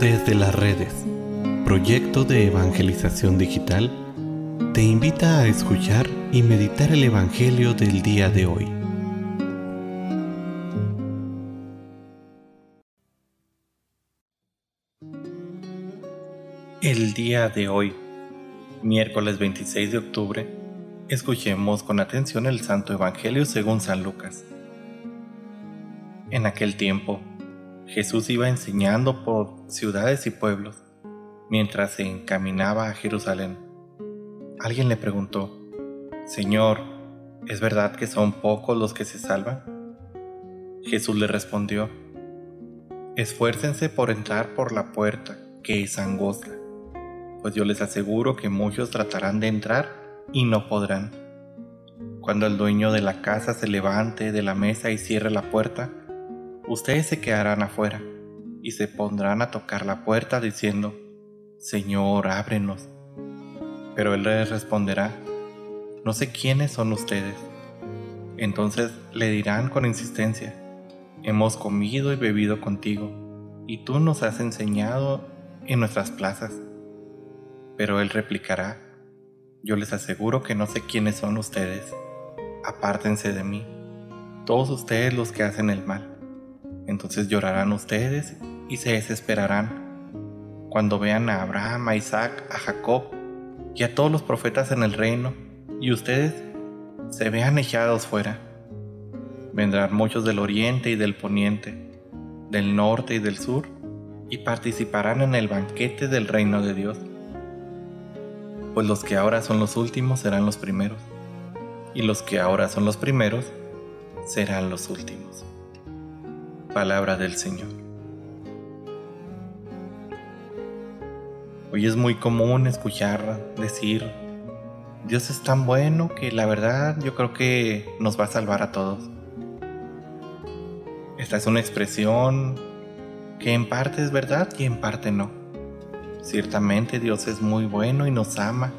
Desde las redes, proyecto de evangelización digital, te invita a escuchar y meditar el Evangelio del día de hoy. El día de hoy, miércoles 26 de octubre, escuchemos con atención el Santo Evangelio según San Lucas. En aquel tiempo, Jesús iba enseñando por ciudades y pueblos mientras se encaminaba a Jerusalén. Alguien le preguntó, Señor, ¿es verdad que son pocos los que se salvan? Jesús le respondió, Esfuércense por entrar por la puerta, que es angosta, pues yo les aseguro que muchos tratarán de entrar y no podrán. Cuando el dueño de la casa se levante de la mesa y cierre la puerta, ustedes se quedarán afuera y se pondrán a tocar la puerta diciendo, Señor, ábrenos. Pero él les responderá, no sé quiénes son ustedes. Entonces le dirán con insistencia, hemos comido y bebido contigo, y tú nos has enseñado en nuestras plazas. Pero él replicará, yo les aseguro que no sé quiénes son ustedes, apártense de mí, todos ustedes los que hacen el mal. Entonces llorarán ustedes y se desesperarán cuando vean a Abraham, a Isaac, a Jacob y a todos los profetas en el reino y ustedes se vean echados fuera. Vendrán muchos del oriente y del poniente, del norte y del sur, y participarán en el banquete del reino de Dios. Pues los que ahora son los últimos serán los primeros, y los que ahora son los primeros serán los últimos. Palabra del Señor. Hoy es muy común escuchar decir, Dios es tan bueno que la verdad yo creo que nos va a salvar a todos. Esta es una expresión que en parte es verdad y en parte no. Ciertamente Dios es muy bueno y nos ama.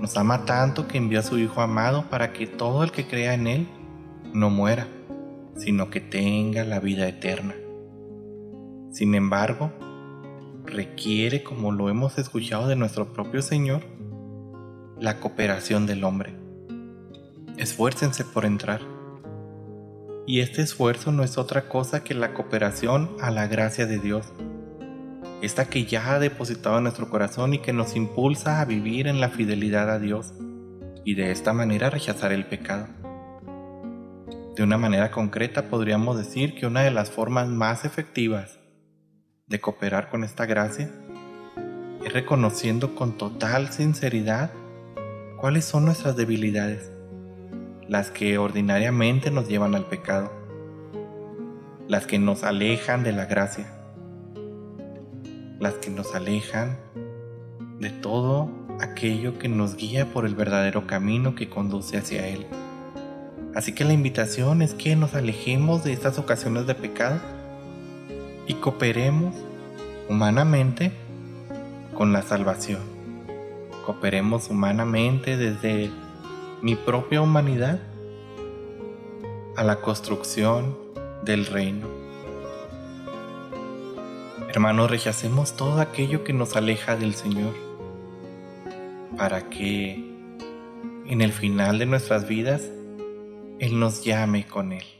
Nos ama tanto que envió a su Hijo amado para que todo el que crea en Él no muera, sino que tenga la vida eterna. Sin embargo, requiere, como lo hemos escuchado de nuestro propio Señor, la cooperación del hombre. Esfuércense por entrar. Y este esfuerzo no es otra cosa que la cooperación a la gracia de Dios, esta que ya ha depositado en nuestro corazón y que nos impulsa a vivir en la fidelidad a Dios y de esta manera rechazar el pecado. De una manera concreta podríamos decir que una de las formas más efectivas de cooperar con esta gracia es reconociendo con total sinceridad cuáles son nuestras debilidades, las que ordinariamente nos llevan al pecado, las que nos alejan de la gracia, las que nos alejan de todo aquello que nos guía por el verdadero camino que conduce hacia Él. Así que la invitación es que nos alejemos de estas ocasiones de pecado y cooperemos humanamente con la salvación. Cooperemos humanamente desde mi propia humanidad a la construcción del reino. Hermanos, rechacemos todo aquello que nos aleja del Señor para que en el final de nuestras vidas él nos llame con Él.